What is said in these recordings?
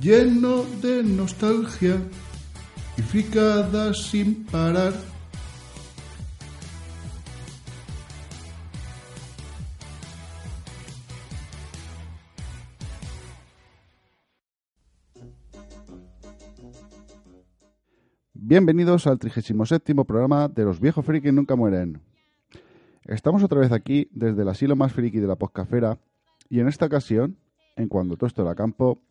lleno de nostalgia y fricadas sin parar. Bienvenidos al 37 programa de Los viejos frikis nunca mueren. Estamos otra vez aquí desde el asilo más friki de la poscafera y en esta ocasión, en cuando todo esto era campo,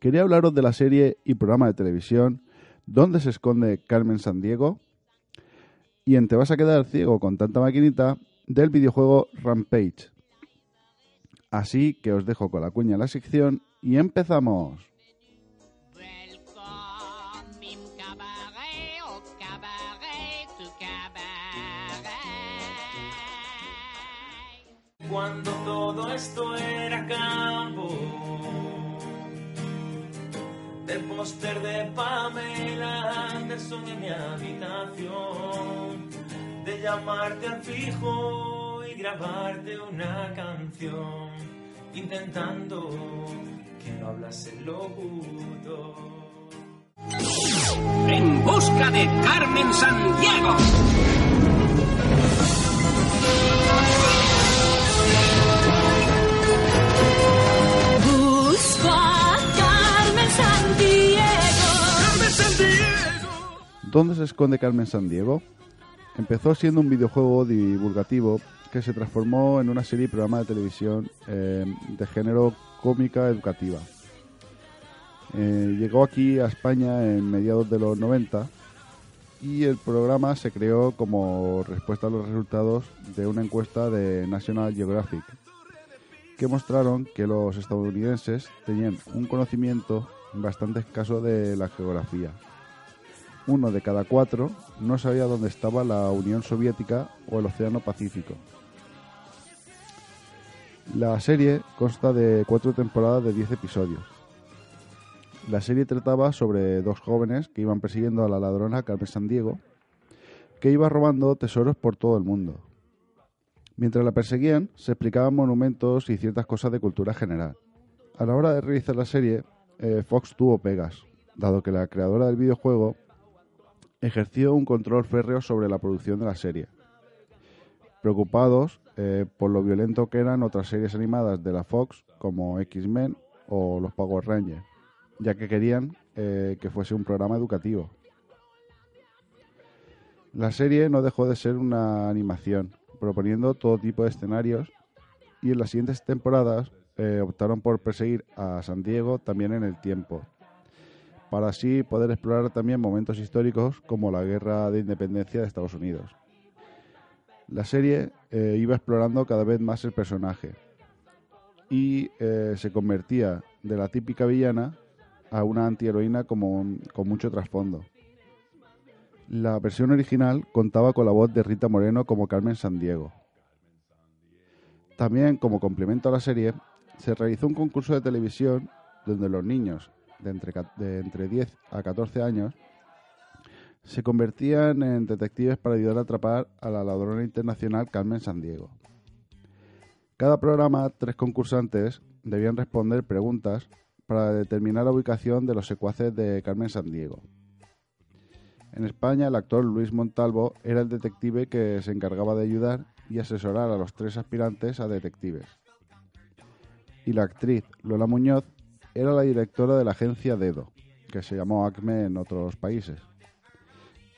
quería hablaros de la serie y programa de televisión ¿Dónde se esconde Carmen Sandiego? Y en Te vas a quedar ciego con tanta maquinita del videojuego Rampage. Así que os dejo con la cuña en la sección y empezamos. De Pamela Anderson en mi habitación, de llamarte al fijo y grabarte una canción, intentando que no hablase el locutor. En busca de Carmen Sandiego. ¿Dónde se esconde Carmen Sandiego? Empezó siendo un videojuego divulgativo que se transformó en una serie y programa de televisión eh, de género cómica educativa. Eh, llegó aquí a España en mediados de los 90 y el programa se creó como respuesta a los resultados de una encuesta de National Geographic que mostraron que los estadounidenses tenían un conocimiento bastante escaso de la geografía. Uno de cada cuatro no sabía dónde estaba la Unión Soviética o el Océano Pacífico. La serie consta de cuatro temporadas de 10 episodios. La serie trataba sobre dos jóvenes que iban persiguiendo a la ladrona Carmen Sandiego, que iba robando tesoros por todo el mundo. Mientras la perseguían, se explicaban monumentos y ciertas cosas de cultura general. A la hora de realizar la serie, eh, Fox tuvo pegas, dado que la creadora del videojuego ejerció un control férreo sobre la producción de la serie. Preocupados eh, por lo violento que eran otras series animadas de la Fox, como X-Men o los Power Rangers, ya que querían eh, que fuese un programa educativo. La serie no dejó de ser una animación, proponiendo todo tipo de escenarios y en las siguientes temporadas eh, optaron por perseguir a San Diego también en el tiempo, para así poder explorar también momentos históricos como la guerra de independencia de Estados Unidos. La serie eh, iba explorando cada vez más el personaje y eh, se convertía de la típica villana a una antiheroína con mucho trasfondo. La versión original contaba con la voz de Rita Moreno como Carmen Sandiego. También, como complemento a la serie, se realizó un concurso de televisión donde los niños de entre, de entre 10 a 14 años se convertían en detectives para ayudar a atrapar a la ladrona internacional Carmen Sandiego. Cada programa, tres concursantes debían responder preguntas para determinar la ubicación de los secuaces de Carmen Sandiego. En España, el actor Luis Montalvo era el detective que se encargaba de ayudar y asesorar a los tres aspirantes a detectives. Y la actriz Lola Muñoz era la directora de la agencia Dedo, que se llamó Acme en otros países,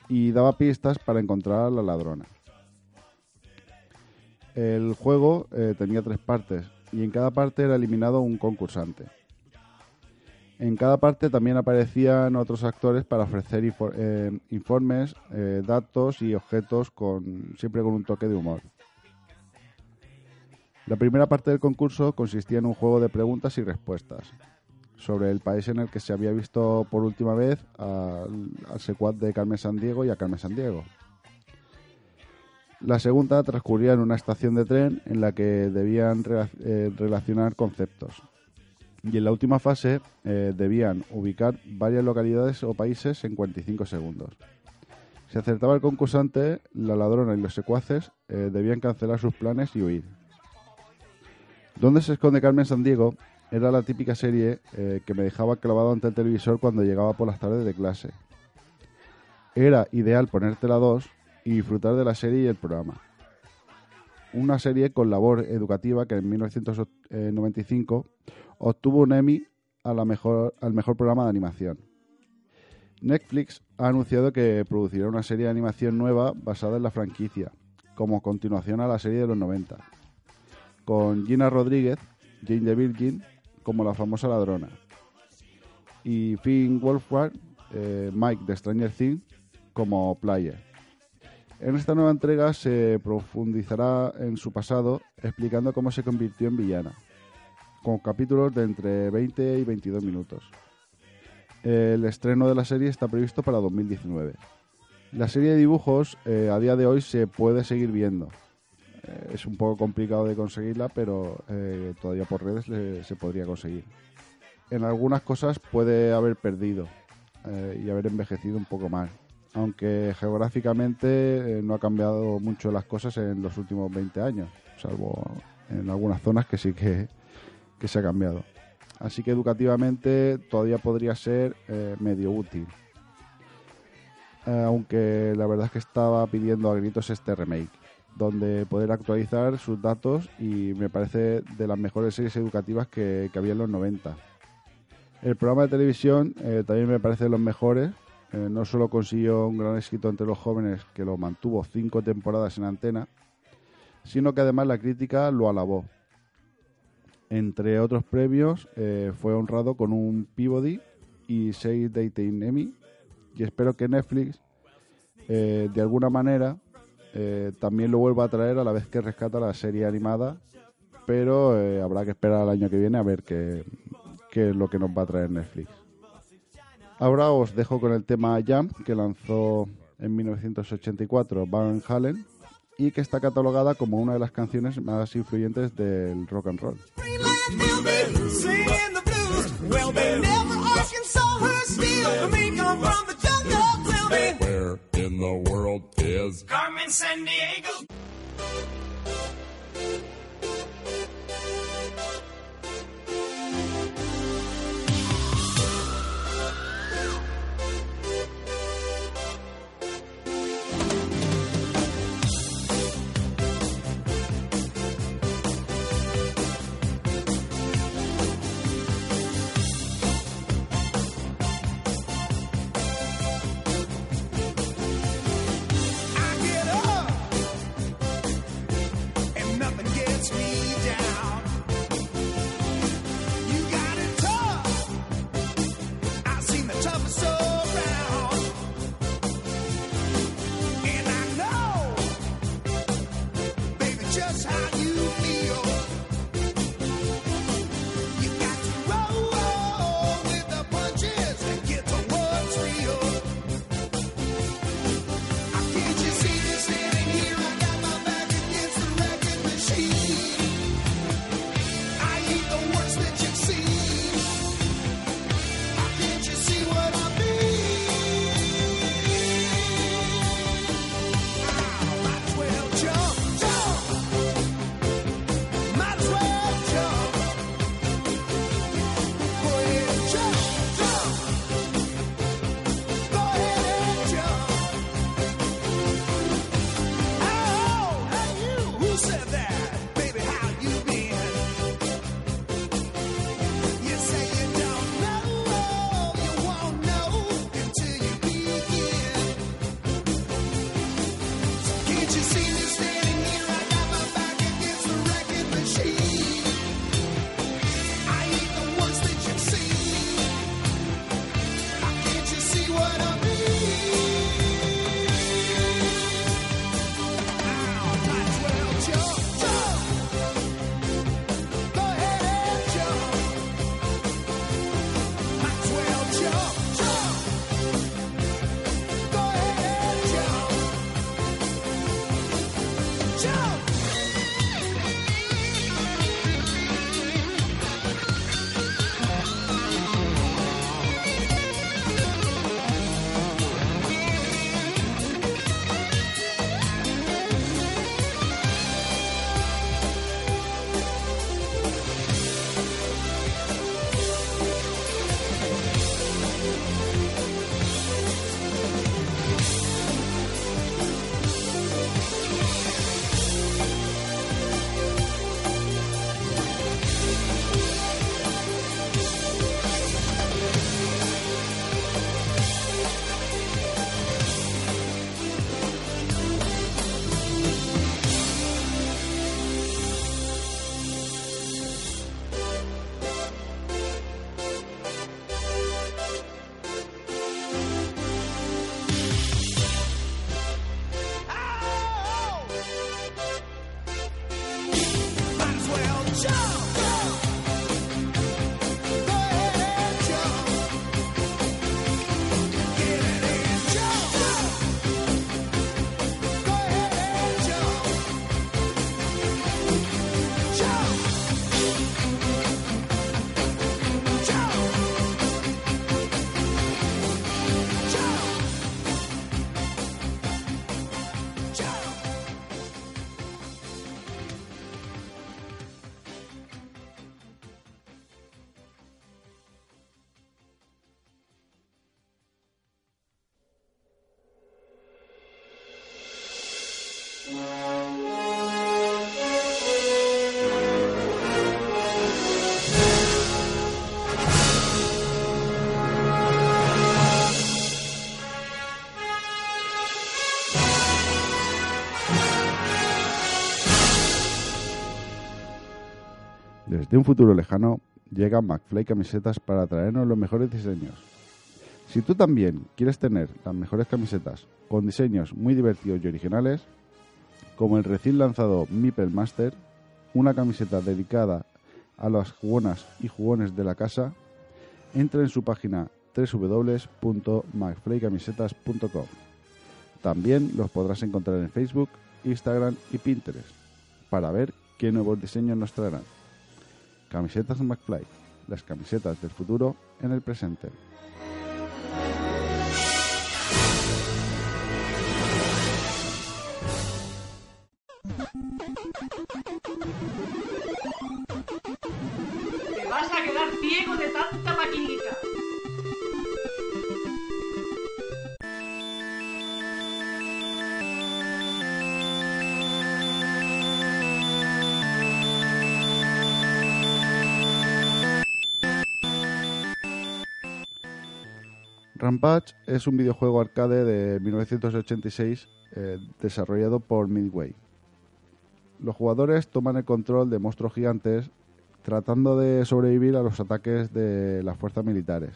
y daba pistas para encontrar a la ladrona. El juego eh, tenía tres partes y en cada parte era eliminado un concursante. En cada parte también aparecían otros actores para ofrecer eh, informes, eh, datos y objetos con siempre con un toque de humor. La primera parte del concurso consistía en un juego de preguntas y respuestas sobre el país en el que se había visto por última vez al, al secuaz de Carmen Sandiego y a Carmen Sandiego. La segunda transcurría en una estación de tren en la que debían eh, relacionar conceptos. Y en la última fase eh, debían ubicar varias localidades o países en 45 segundos. Si acertaba el concursante, la ladrona y los secuaces eh, debían cancelar sus planes y huir. ¿Dónde se esconde Carmen Sandiego? Era la típica serie eh, que me dejaba clavado ante el televisor cuando llegaba por las tardes de clase. Era ideal ponértela dos y disfrutar de la serie y el programa. Una serie con labor educativa que en 1995 obtuvo un Emmy a la mejor, al mejor programa de animación. Netflix ha anunciado que producirá una serie de animación nueva basada en la franquicia, como continuación a la serie de los 90, con Gina Rodríguez, Jane the Virgin, como la famosa ladrona, y Finn Wolfhard, eh, Mike de Stranger Things, como Player. En esta nueva entrega se profundizará en su pasado, explicando cómo se convirtió en villana, con capítulos de entre 20 y 22 minutos. El estreno de la serie está previsto para 2019. La serie de dibujos eh, a día de hoy se puede seguir viendo. Eh, es un poco complicado de conseguirla, pero eh, todavía por redes se podría conseguir. En algunas cosas puede haber perdido eh, y haber envejecido un poco mal, aunque geográficamente no ha cambiado mucho las cosas en los últimos 20 años, salvo en algunas zonas que sí que, que se ha cambiado. Así que educativamente todavía podría ser medio útil. Aunque la verdad es que estaba pidiendo a gritos este remake, donde poder actualizar sus datos y me parece de las mejores series educativas que, que había en los 90. El programa de televisión eh, también me parece de los mejores. Eh, no solo consiguió un gran éxito entre los jóvenes, que lo mantuvo cinco temporadas en antena, sino que además la crítica lo alabó. Entre otros premios, eh, fue honrado con un Peabody y seis Daytime Emmy. Y espero que Netflix, de alguna manera, eh, también lo vuelva a traer a la vez que rescata la serie animada. Pero eh, habrá que esperar al año que viene a ver qué, qué es lo que nos va a traer Netflix. Ahora os dejo con el tema Jump, que lanzó en 1984 Van Halen y que está catalogada como una de las canciones más influyentes del rock and roll. Show! Desde un futuro lejano llegan McFly camisetas para traernos los mejores diseños. Si tú también quieres tener las mejores camisetas con diseños muy divertidos y originales, como el recién lanzado Meeple Master, una camiseta dedicada a las jugonas y jugones de la casa, entra en su página www.mcflycamisetas.com. También los podrás encontrar en Facebook, Instagram y Pinterest para ver qué nuevos diseños nos traerán. Camisetas McFly, las camisetas del futuro en el presente. Te vas a quedar ciego de tanta maquinita. Rampage es un videojuego arcade de 1986 eh, desarrollado por Midway. Los jugadores toman el control de monstruos gigantes tratando de sobrevivir a los ataques de las fuerzas militares.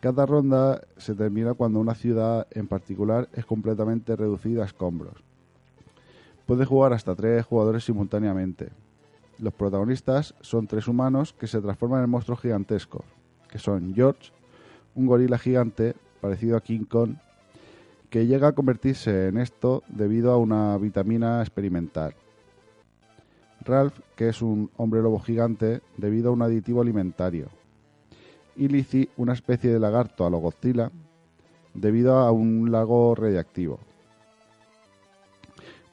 Cada ronda se termina cuando una ciudad en particular es completamente reducida a escombros. Puede jugar hasta tres jugadores simultáneamente. Los protagonistas son tres humanos que se transforman en monstruos gigantescos, que son George, un gorila gigante parecido a King Kong, que llega a convertirse en esto debido a una vitamina experimental. Ralph, que es un hombre lobo gigante debido a un aditivo alimentario. Y una especie de lagarto a lo Godzilla, debido a un lago radiactivo.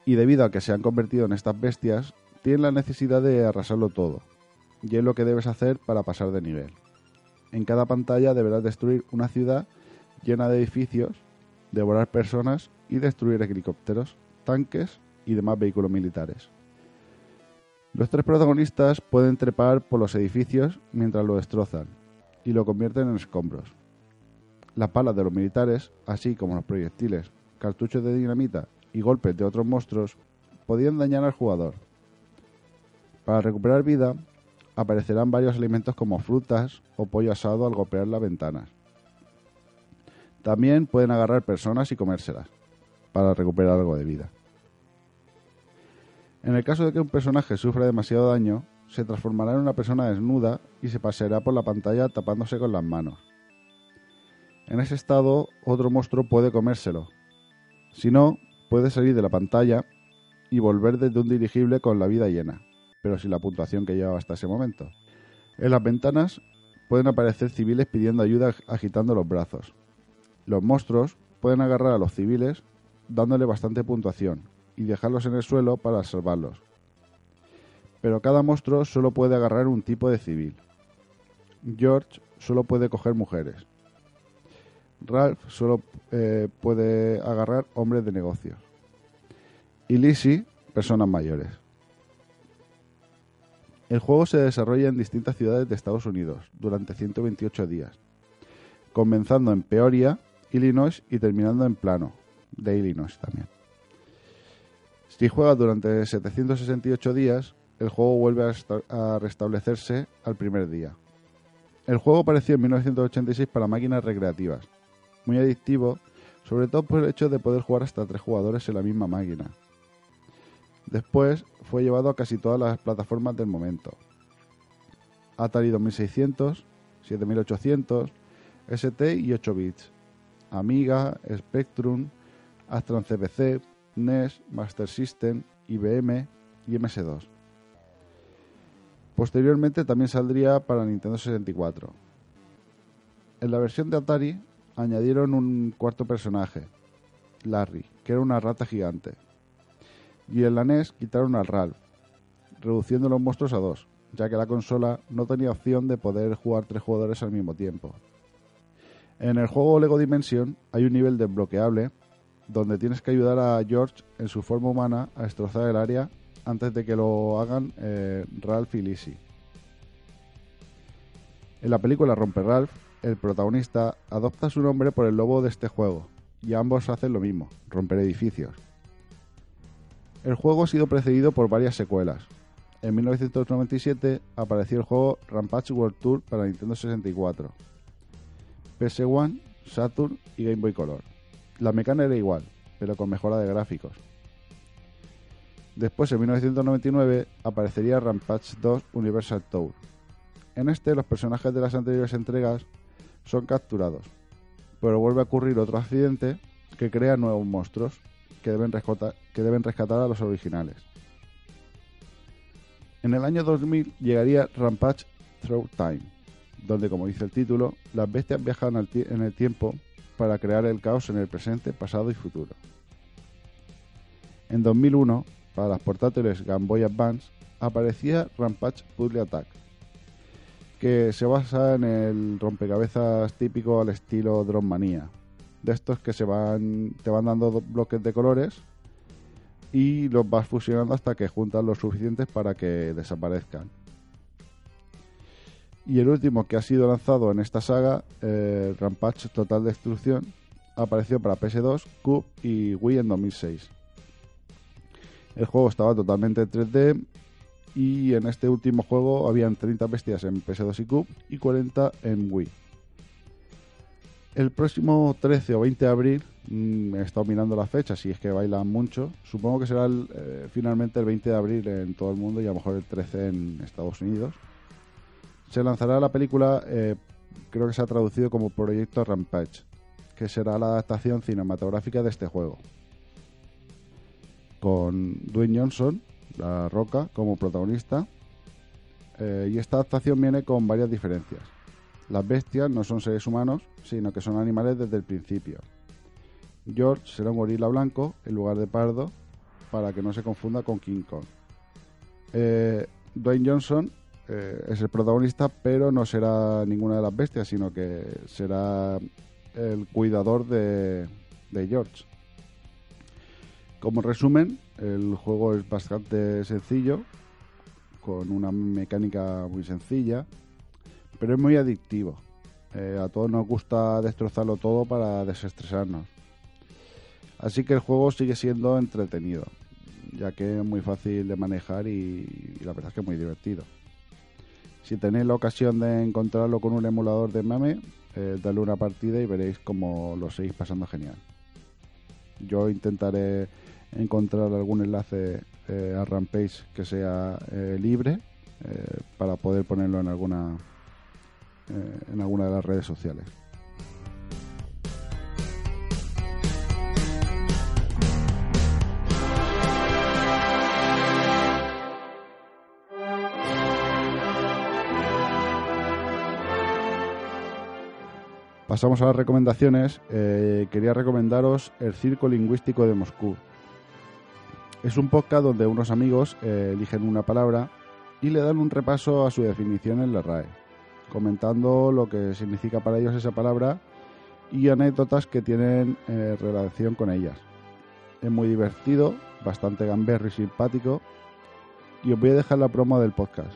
Y debido a que se han convertido en estas bestias, tienen la necesidad de arrasarlo todo. Y es lo que debes hacer para pasar de nivel. En cada pantalla deberás destruir una ciudad llena de edificios, devorar personas y destruir helicópteros, tanques y demás vehículos militares. Los tres protagonistas pueden trepar por los edificios mientras lo destrozan y lo convierten en escombros. Las balas de los militares, así como los proyectiles, cartuchos de dinamita y golpes de otros monstruos, podían dañar al jugador. Para recuperar vida, aparecerán varios alimentos como frutas o pollo asado al golpear las ventanas. También pueden agarrar personas y comérselas, para recuperar algo de vida. En el caso de que un personaje sufra demasiado daño, se transformará en una persona desnuda y se paseará por la pantalla tapándose con las manos. En ese estado, otro monstruo puede comérselo. Si no, puede salir de la pantalla y volver desde un dirigible con la vida llena, pero sin la puntuación que llevaba hasta ese momento. En las ventanas pueden aparecer civiles pidiendo ayuda agitando los brazos. Los monstruos pueden agarrar a los civiles dándole bastante puntuación y dejarlos en el suelo para salvarlos. Pero cada monstruo solo puede agarrar un tipo de civil. George solo puede coger mujeres. Ralph solo eh, puede agarrar hombres de negocios. Y Lizzie, personas mayores. El juego se desarrolla en distintas ciudades de Estados Unidos durante 128 días, comenzando en Peoria, Illinois y terminando en Plano, de Illinois también. Si juegas durante 768 días, el juego vuelve a, a restablecerse al primer día. El juego apareció en 1986 para máquinas recreativas, muy adictivo, sobre todo por el hecho de poder jugar hasta tres jugadores en la misma máquina. Después fue llevado a casi todas las plataformas del momento. Atari 2600, 7800, ST y 8 bits, Amiga, Spectrum, Astron CPC, NES, Master System, IBM y MS2. Posteriormente también saldría para Nintendo 64. En la versión de Atari añadieron un cuarto personaje, Larry, que era una rata gigante. Y en la NES quitaron al Ralph, reduciendo los monstruos a dos, ya que la consola no tenía opción de poder jugar tres jugadores al mismo tiempo. En el juego Lego Dimension hay un nivel desbloqueable donde tienes que ayudar a George en su forma humana a destrozar el área antes de que lo hagan eh, Ralph y Lizzie. En la película Romper Ralph, el protagonista adopta su nombre por el lobo de este juego, y ambos hacen lo mismo, romper edificios. El juego ha sido precedido por varias secuelas. En 1997 apareció el juego Rampage World Tour para Nintendo 64, PS1, Saturn y Game Boy Color. La mecánica era igual, pero con mejora de gráficos. Después, en 1999, aparecería Rampage 2 Universal Tour. En este, los personajes de las anteriores entregas son capturados, pero vuelve a ocurrir otro accidente que crea nuevos monstruos que deben, rescata- que deben rescatar a los originales. En el año 2000 llegaría Rampage Through Time, donde, como dice el título, las bestias viajan en el tiempo para crear el caos en el presente, pasado y futuro. En 2001, para las portátiles Game Boy Advance, aparecía Rampage Puzzle Attack, que se basa en el rompecabezas típico al estilo Drone Manía. De estos que se van, te van dando do- bloques de colores y los vas fusionando hasta que juntas los suficientes para que desaparezcan. Y el último que ha sido lanzado en esta saga, eh, Rampage Total Destrucción, apareció para PS2, Cube y Wii en 2006. El juego estaba totalmente en 3D y en este último juego habían 30 bestias en PS2 y Cube y 40 en Wii. El próximo 13 o 20 de abril, mm, he estado mirando las fechas y es que bailan mucho, supongo que será eh, finalmente el 20 de abril en todo el mundo y a lo mejor el 13 en Estados Unidos. Se lanzará la película, eh, creo que se ha traducido como Proyecto Rampage, que será la adaptación cinematográfica de este juego. Con Dwayne Johnson, la Roca, como protagonista. Eh, y esta adaptación viene con varias diferencias. Las bestias no son seres humanos, sino que son animales desde el principio. George será un gorila blanco en lugar de pardo, para que no se confunda con King Kong. Eh, Dwayne Johnson eh, es el protagonista, pero no será ninguna de las bestias, sino que será el cuidador de, de George. Como resumen, el juego es bastante sencillo, con una mecánica muy sencilla, pero es muy adictivo. Eh, a todos nos gusta destrozarlo todo para desestresarnos. Así que el juego sigue siendo entretenido, ya que es muy fácil de manejar y, la verdad es que es muy divertido. Si tenéis la ocasión de encontrarlo con un emulador de mame, eh, dale una partida y veréis cómo lo seguís pasando genial. Yo intentaré encontrar algún enlace eh, a Rampage que sea eh, libre para poder ponerlo en alguna en alguna de las redes sociales. Pasamos a las recomendaciones. Eh, quería recomendaros El Circo Lingüístico de Moscú. Es un podcast donde unos amigos eh, eligen una palabra y le dan un repaso a su definición en la RAE, comentando lo que significa para ellos esa palabra y anécdotas que tienen eh, relación con ellas. Es muy divertido, bastante gamberro y simpático. Y os voy a dejar la promo del podcast.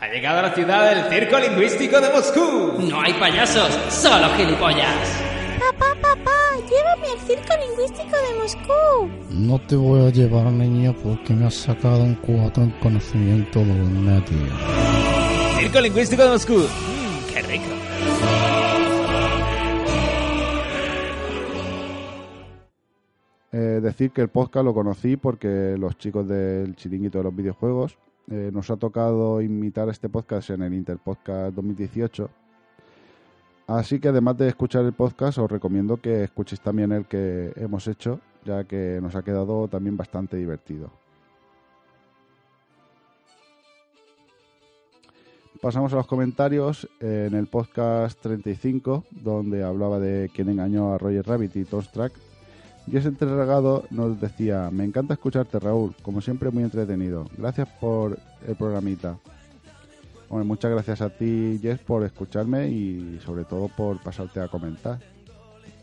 Ha llegado a la ciudad el Circo Lingüístico de Moscú. No hay payasos, solo gilipollas. Papá, papá, llévame al circo lingüístico de Moscú. No te voy a llevar, niño, porque me has sacado un 4 en conocimiento de media. Lingüístico de Moscú. Mmm, qué rico. Eh, decir que el podcast lo conocí porque los chicos del chiringuito de los videojuegos eh, nos ha tocado imitar este podcast en el Interpodcast 2018. Así que además de escuchar el podcast, os recomiendo que escuchéis también el que hemos hecho, ya que nos ha quedado también bastante divertido. Pasamos a los comentarios en el podcast 35, donde hablaba de quién engañó a Roger Rabbit y Toast Y ese nos decía, me encanta escucharte Raúl, como siempre muy entretenido. Gracias por el programita. Bueno, muchas gracias a ti, Jess, por escucharme y sobre todo por pasarte a comentar.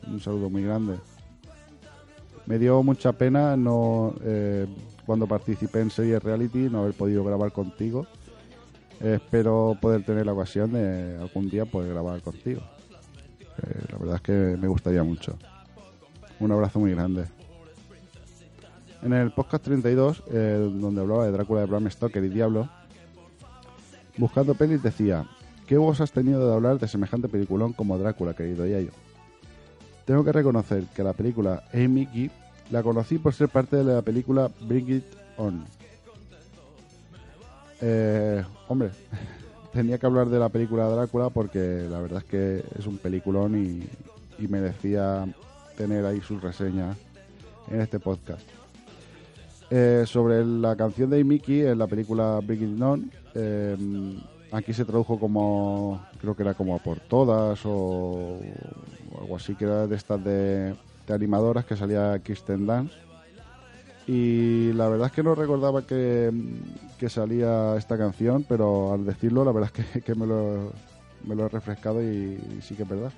Un saludo muy grande. Me dio mucha pena no eh, cuando participé en Series Reality no haber podido grabar contigo. Espero poder tener la ocasión de algún día poder grabar contigo. Eh, la verdad es que me gustaría mucho. Un abrazo muy grande. En el podcast 32, eh, donde hablaba de Drácula de Bram Stoker y Diablo, buscando pelis decía, ¿qué vos has tenido de hablar de semejante peliculón como Drácula, querido Yayo? Tengo que reconocer que la película Hey Mickey la conocí por ser parte de la película Bring It On. Eh, hombre, tenía que hablar de la película Drácula porque la verdad es que es un peliculón y, merecía tener ahí sus reseñas en este podcast. Eh, sobre la canción de Mickey en la película Bring It On, eh, aquí se tradujo como, creo que era como por todas o, o algo así, que era de estas de, de animadoras que salía Kirsten Dance. Y la verdad es que no recordaba que, que salía esta canción, pero al decirlo, la verdad es que, que me, lo, me lo he refrescado y, sí que es verdad.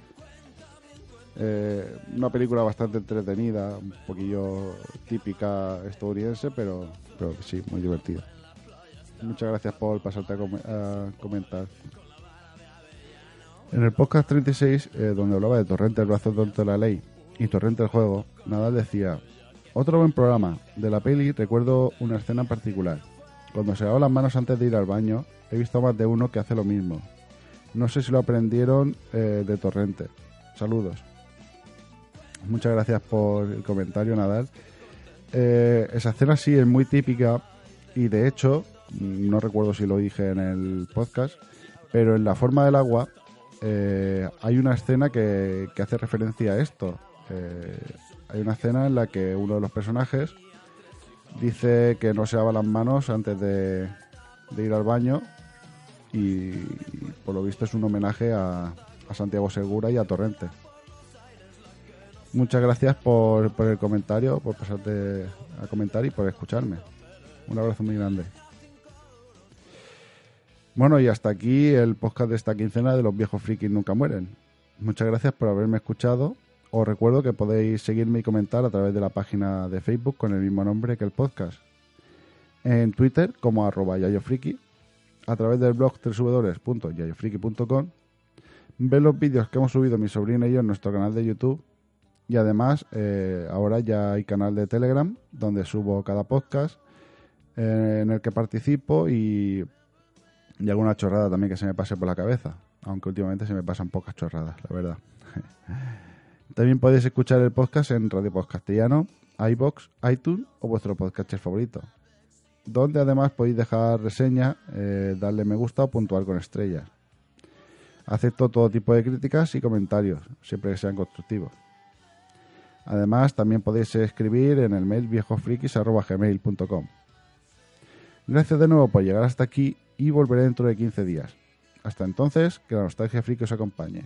Eh, una película bastante entretenida, un poquillo típica estadounidense, pero, pero sí, muy divertida. Muchas gracias por pasarte a, a comentar. En el podcast 36, eh, donde hablaba de Torrente el brazo de la ley y Torrente el juego, Nadal decía, otro buen programa. De la peli recuerdo una escena en particular. Cuando se lava las manos antes de ir al baño, he visto más de uno que hace lo mismo. No sé si lo aprendieron eh, de Torrente. Saludos. Muchas gracias por el comentario, Nadal. Eh, esa escena sí es muy típica y de hecho, mm, no recuerdo si lo dije en el podcast, pero en la forma del agua eh, hay una escena que, hace referencia a esto. Eh, hay una escena en la que uno de los personajes dice que no se lava las manos antes de, ir al baño y por lo visto es un homenaje a, a Santiago Segura y a Torrente. Muchas gracias por, por el comentario, por pasarte a comentar y por escucharme. Un abrazo muy grande. Bueno, y hasta aquí el podcast de esta quincena de los viejos frikis nunca mueren. Muchas gracias por haberme escuchado. Os recuerdo que podéis seguirme y comentar a través de la página de Facebook con el mismo nombre que el podcast. En Twitter como arroba yayofriki, a través del blog www.yayofriki.com, ver los vídeos que hemos subido mi sobrina y yo en nuestro canal de YouTube y además eh, ahora ya hay canal de Telegram donde subo cada podcast eh, en el que participo y, y alguna chorrada también que se me pase por la cabeza, aunque últimamente se me pasan pocas chorradas, la verdad. También podéis escuchar el podcast en Radio Post Castellano, iBox, iTunes o vuestro podcaster favorito, donde además podéis dejar reseña, eh, darle me gusta o puntuar con estrellas. Acepto todo tipo de críticas y comentarios, siempre que sean constructivos. Además, también podéis escribir en el mail viejofrikis.gmail.com. Gracias de nuevo por llegar hasta aquí y volveré dentro de 15 días. Hasta entonces, que la nostalgia friki os acompañe.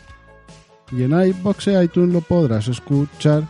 Y en iBox e iTunes lo podrás escuchar.